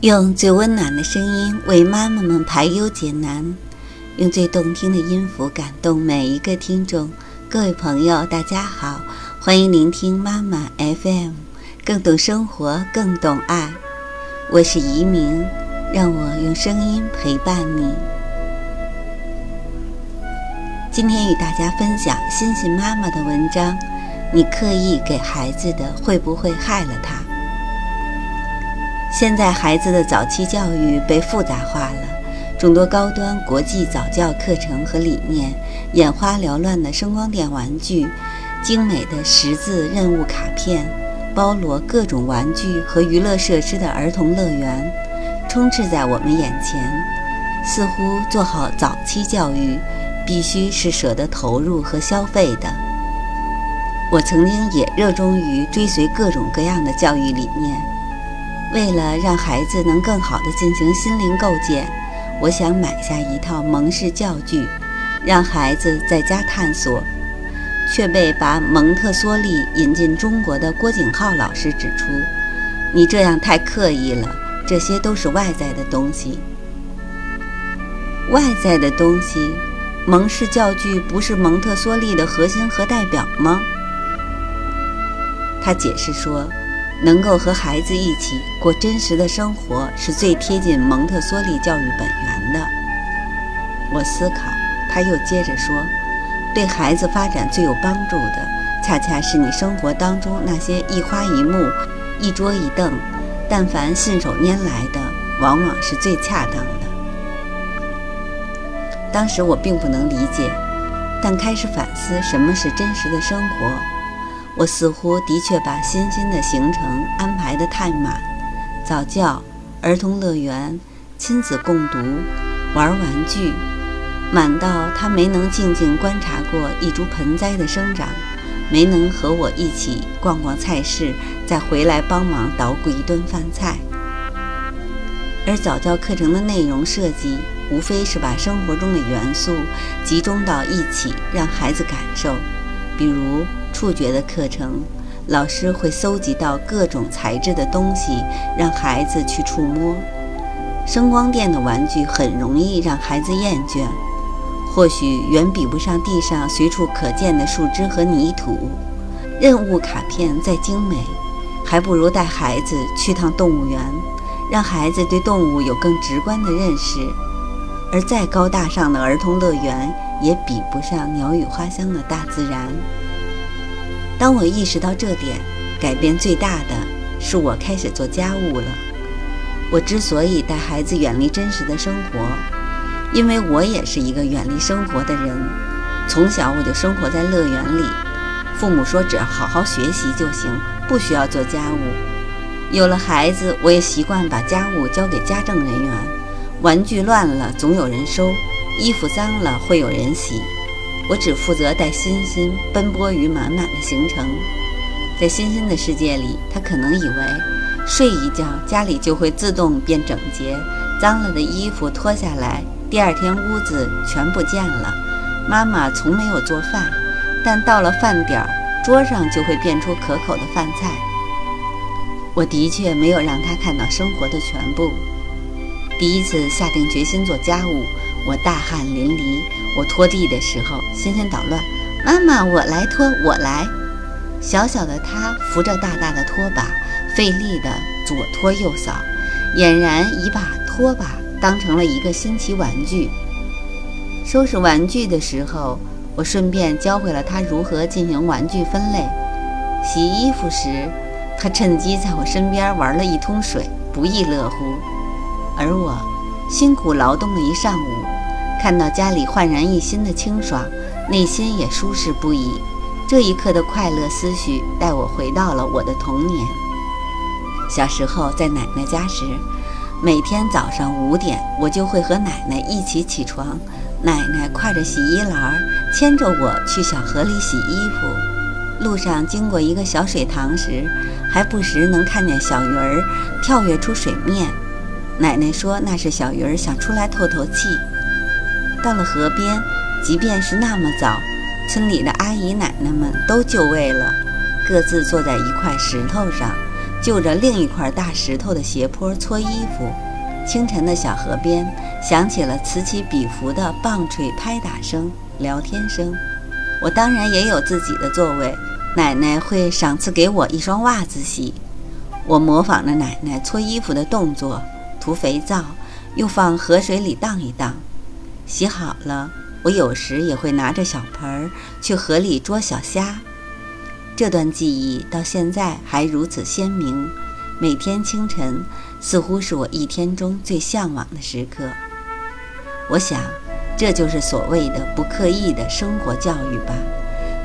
用最温暖的声音为妈妈们排忧解难，用最动听的音符感动每一个听众。各位朋友，大家好，欢迎聆听妈妈 FM，更懂生活，更懂爱。我是移民，让我用声音陪伴你。今天与大家分享欣欣妈妈的文章：你刻意给孩子的，会不会害了他？现在孩子的早期教育被复杂化了，众多高端国际早教课程和理念，眼花缭乱的声光电玩具，精美的识字任务卡片，包罗各种玩具和娱乐设施的儿童乐园，充斥在我们眼前。似乎做好早期教育，必须是舍得投入和消费的。我曾经也热衷于追随各种各样的教育理念。为了让孩子能更好地进行心灵构建，我想买下一套蒙氏教具，让孩子在家探索，却被把蒙特梭利引进中国的郭景浩老师指出：“你这样太刻意了，这些都是外在的东西。外在的东西，蒙氏教具不是蒙特梭利的核心和代表吗？”他解释说。能够和孩子一起过真实的生活，是最贴近蒙特梭利教育本源的。我思考，他又接着说：“对孩子发展最有帮助的，恰恰是你生活当中那些一花一木、一桌一凳，但凡信手拈来的，往往是最恰当的。”当时我并不能理解，但开始反思什么是真实的生活。我似乎的确把欣欣的行程安排得太满，早教、儿童乐园、亲子共读、玩玩具，满到他没能静静观察过一株盆栽的生长，没能和我一起逛逛菜市，再回来帮忙捣鼓一顿饭菜。而早教课程的内容设计，无非是把生活中的元素集中到一起，让孩子感受，比如。触觉的课程，老师会搜集到各种材质的东西，让孩子去触摸。声光电的玩具很容易让孩子厌倦，或许远比不上地上随处可见的树枝和泥土。任务卡片再精美，还不如带孩子去趟动物园，让孩子对动物有更直观的认识。而再高大上的儿童乐园，也比不上鸟语花香的大自然。当我意识到这点，改变最大的是我开始做家务了。我之所以带孩子远离真实的生活，因为我也是一个远离生活的人。从小我就生活在乐园里，父母说只要好好学习就行，不需要做家务。有了孩子，我也习惯把家务交给家政人员。玩具乱了总有人收，衣服脏了会有人洗。我只负责带欣欣奔波于满满的行程，在欣欣的世界里，他可能以为睡一觉家里就会自动变整洁，脏了的衣服脱下来，第二天屋子全不见了。妈妈从没有做饭，但到了饭点儿，桌上就会变出可口的饭菜。我的确没有让他看到生活的全部。第一次下定决心做家务，我大汗淋漓。我拖地的时候，欣欣捣乱，妈妈，我来拖，我来。小小的他扶着大大的拖把，费力地左拖右扫，俨然已把拖把当成了一个新奇玩具。收拾玩具的时候，我顺便教会了他如何进行玩具分类。洗衣服时，他趁机在我身边玩了一通水，不亦乐乎。而我，辛苦劳动了一上午。看到家里焕然一新的清爽，内心也舒适不已。这一刻的快乐思绪带我回到了我的童年。小时候在奶奶家时，每天早上五点，我就会和奶奶一起起床。奶奶挎着洗衣篮，牵着我去小河里洗衣服。路上经过一个小水塘时，还不时能看见小鱼儿跳跃出水面。奶奶说那是小鱼儿想出来透透气。到了河边，即便是那么早，村里的阿姨奶奶们都就位了，各自坐在一块石头上，就着另一块大石头的斜坡搓衣服。清晨的小河边响起了此起彼伏的棒槌拍打声、聊天声。我当然也有自己的座位，奶奶会赏赐给我一双袜子洗。我模仿着奶奶搓衣服的动作，涂肥皂，又放河水里荡一荡。洗好了，我有时也会拿着小盆儿去河里捉小虾。这段记忆到现在还如此鲜明。每天清晨，似乎是我一天中最向往的时刻。我想，这就是所谓的不刻意的生活教育吧。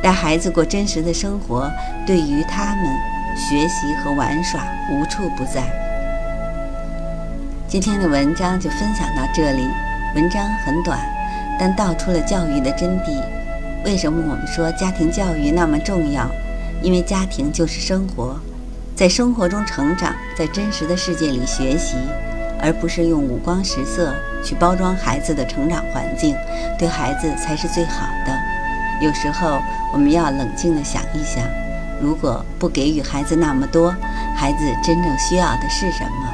带孩子过真实的生活，对于他们学习和玩耍无处不在。今天的文章就分享到这里。文章很短，但道出了教育的真谛。为什么我们说家庭教育那么重要？因为家庭就是生活。在生活中成长，在真实的世界里学习，而不是用五光十色去包装孩子的成长环境，对孩子才是最好的。有时候我们要冷静地想一想，如果不给予孩子那么多，孩子真正需要的是什么？